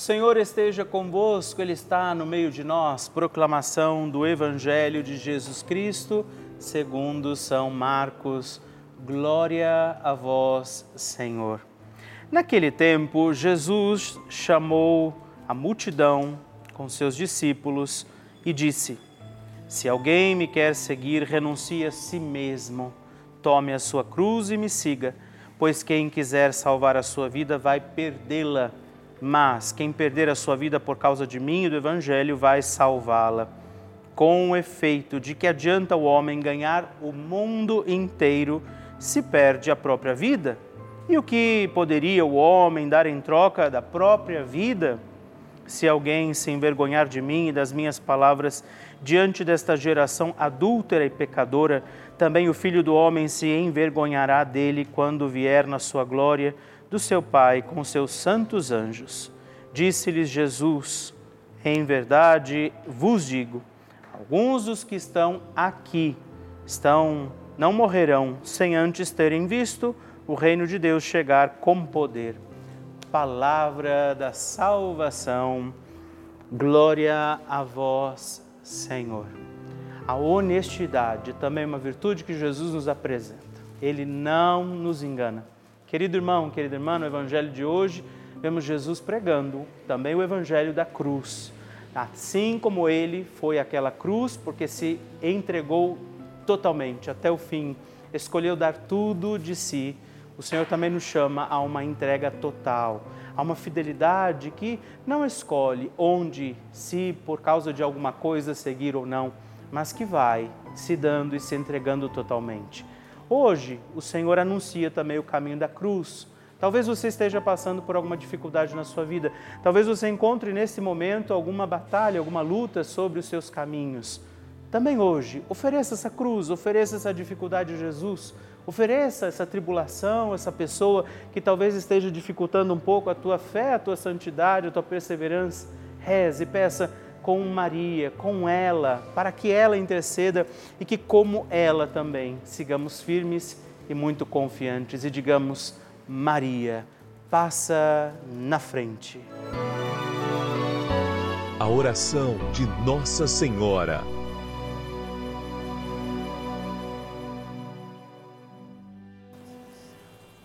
Senhor esteja convosco, Ele está no meio de nós. Proclamação do Evangelho de Jesus Cristo, segundo São Marcos. Glória a vós, Senhor. Naquele tempo, Jesus chamou a multidão com seus discípulos e disse: Se alguém me quer seguir, renuncie a si mesmo, tome a sua cruz e me siga, pois quem quiser salvar a sua vida vai perdê-la mas quem perder a sua vida por causa de mim e do Evangelho vai salvá-la. Com o efeito de que adianta o homem ganhar o mundo inteiro se perde a própria vida? E o que poderia o homem dar em troca da própria vida? Se alguém se envergonhar de mim e das minhas palavras diante desta geração adúltera e pecadora, também o filho do homem se envergonhará dele quando vier na sua glória do seu Pai com seus santos anjos. Disse-lhes Jesus: Em verdade vos digo, alguns dos que estão aqui estão não morrerão sem antes terem visto o reino de Deus chegar com poder. Palavra da salvação. Glória a vós, Senhor. A honestidade também é uma virtude que Jesus nos apresenta. Ele não nos engana. Querido irmão, querida irmã, no evangelho de hoje, vemos Jesus pregando também o evangelho da cruz. Assim como ele foi aquela cruz, porque se entregou totalmente até o fim, escolheu dar tudo de si, o Senhor também nos chama a uma entrega total, a uma fidelidade que não escolhe onde, se por causa de alguma coisa seguir ou não, mas que vai se dando e se entregando totalmente. Hoje, o Senhor anuncia também o caminho da cruz. Talvez você esteja passando por alguma dificuldade na sua vida. Talvez você encontre nesse momento alguma batalha, alguma luta sobre os seus caminhos. Também hoje, ofereça essa cruz, ofereça essa dificuldade a Jesus. Ofereça essa tribulação, essa pessoa que talvez esteja dificultando um pouco a tua fé, a tua santidade, a tua perseverança. Reze, peça com Maria, com ela, para que ela interceda e que, como ela também, sigamos firmes e muito confiantes e digamos: Maria, passa na frente. A oração de Nossa Senhora.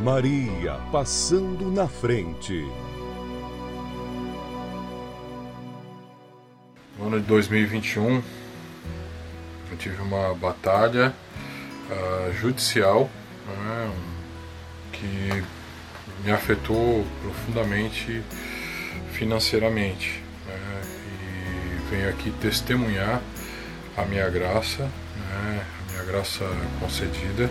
Maria passando na frente. No ano de 2021, eu tive uma batalha uh, judicial né, que me afetou profundamente financeiramente. Né, e venho aqui testemunhar a minha graça, né, a minha graça concedida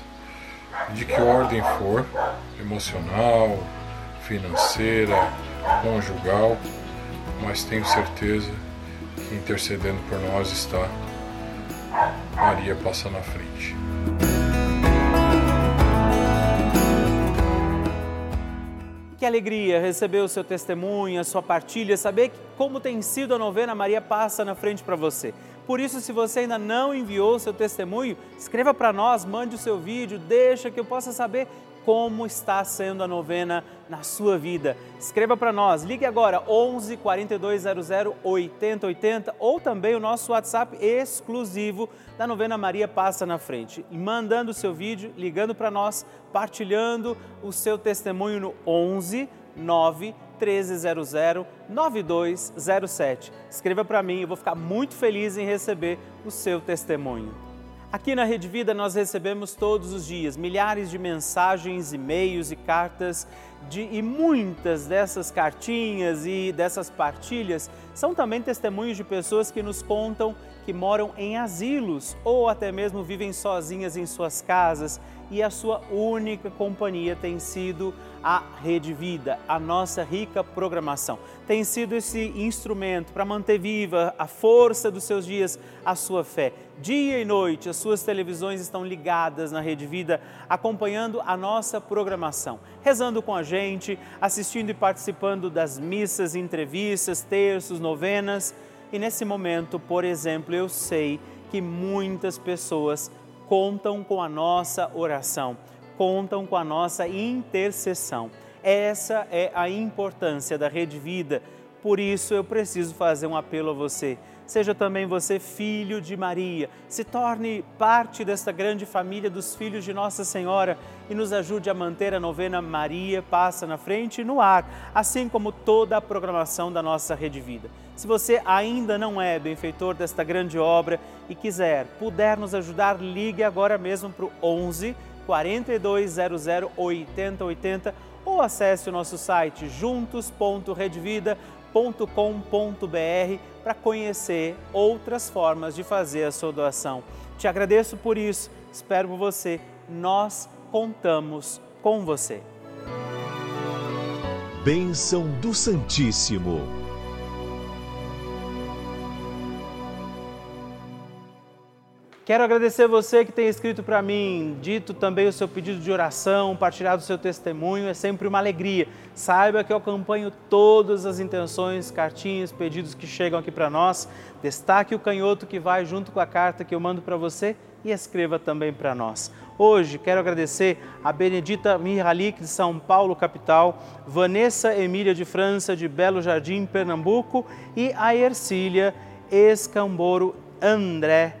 de que ordem for, emocional, financeira, conjugal, mas tenho certeza que intercedendo por nós está Maria passa na frente. Que alegria receber o seu testemunho, a sua partilha, saber como tem sido a novena Maria Passa na Frente para você. Por isso, se você ainda não enviou o seu testemunho, escreva para nós, mande o seu vídeo, deixa que eu possa saber como está sendo a novena na sua vida. Escreva para nós, ligue agora 11 4200 8080 ou também o nosso WhatsApp exclusivo da novena Maria Passa na Frente. Mandando o seu vídeo, ligando para nós, partilhando o seu testemunho no 11 9 1300 9207. Escreva para mim, eu vou ficar muito feliz em receber o seu testemunho. Aqui na Rede Vida nós recebemos todos os dias milhares de mensagens, e-mails e cartas de, e muitas dessas cartinhas e dessas partilhas são também testemunhos de pessoas que nos contam que moram em asilos ou até mesmo vivem sozinhas em suas casas e a sua única companhia tem sido a Rede Vida, a nossa rica programação. Tem sido esse instrumento para manter viva a força dos seus dias, a sua fé. Dia e noite, as suas televisões estão ligadas na Rede Vida, acompanhando a nossa programação, rezando com a gente, assistindo e participando das missas, entrevistas, terços, novenas. E nesse momento, por exemplo, eu sei que muitas pessoas contam com a nossa oração, contam com a nossa intercessão. Essa é a importância da Rede Vida. Por isso eu preciso fazer um apelo a você. Seja também você filho de Maria, se torne parte desta grande família dos filhos de Nossa Senhora e nos ajude a manter a novena Maria Passa na Frente no ar, assim como toda a programação da nossa Rede Vida. Se você ainda não é benfeitor desta grande obra e quiser, puder nos ajudar, ligue agora mesmo para o 11 4200 8080 ou acesse o nosso site juntos.redvida.com.br para conhecer outras formas de fazer a sua doação. Te agradeço por isso, espero por você. Nós contamos com você. Bênção do Santíssimo. Quero agradecer você que tem escrito para mim, dito também o seu pedido de oração, partilhado o seu testemunho, é sempre uma alegria. Saiba que eu acompanho todas as intenções, cartinhas, pedidos que chegam aqui para nós. Destaque o canhoto que vai junto com a carta que eu mando para você e escreva também para nós. Hoje quero agradecer a Benedita Mihalik de São Paulo, capital, Vanessa Emília de França de Belo Jardim, Pernambuco e a Ercília Escamboro André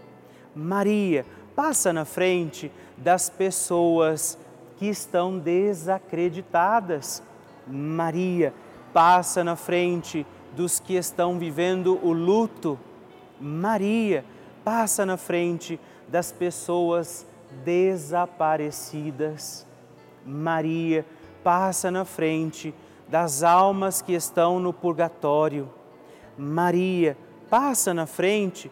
Maria, passa na frente das pessoas que estão desacreditadas. Maria, passa na frente dos que estão vivendo o luto. Maria, passa na frente das pessoas desaparecidas. Maria passa na frente das almas que estão no purgatório. Maria passa na frente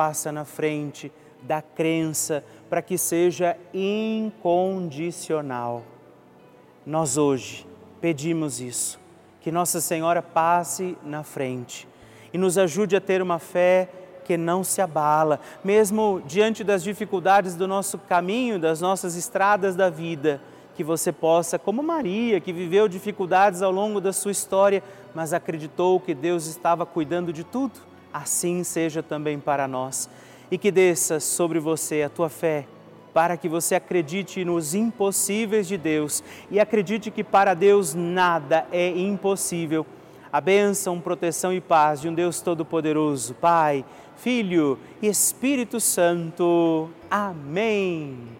passa na frente da crença para que seja incondicional. Nós hoje pedimos isso, que Nossa Senhora passe na frente e nos ajude a ter uma fé que não se abala, mesmo diante das dificuldades do nosso caminho, das nossas estradas da vida que você possa, como Maria, que viveu dificuldades ao longo da sua história, mas acreditou que Deus estava cuidando de tudo, assim seja também para nós. E que desça sobre você a tua fé, para que você acredite nos impossíveis de Deus e acredite que para Deus nada é impossível. A bênção, proteção e paz de um Deus Todo-Poderoso, Pai, Filho e Espírito Santo. Amém.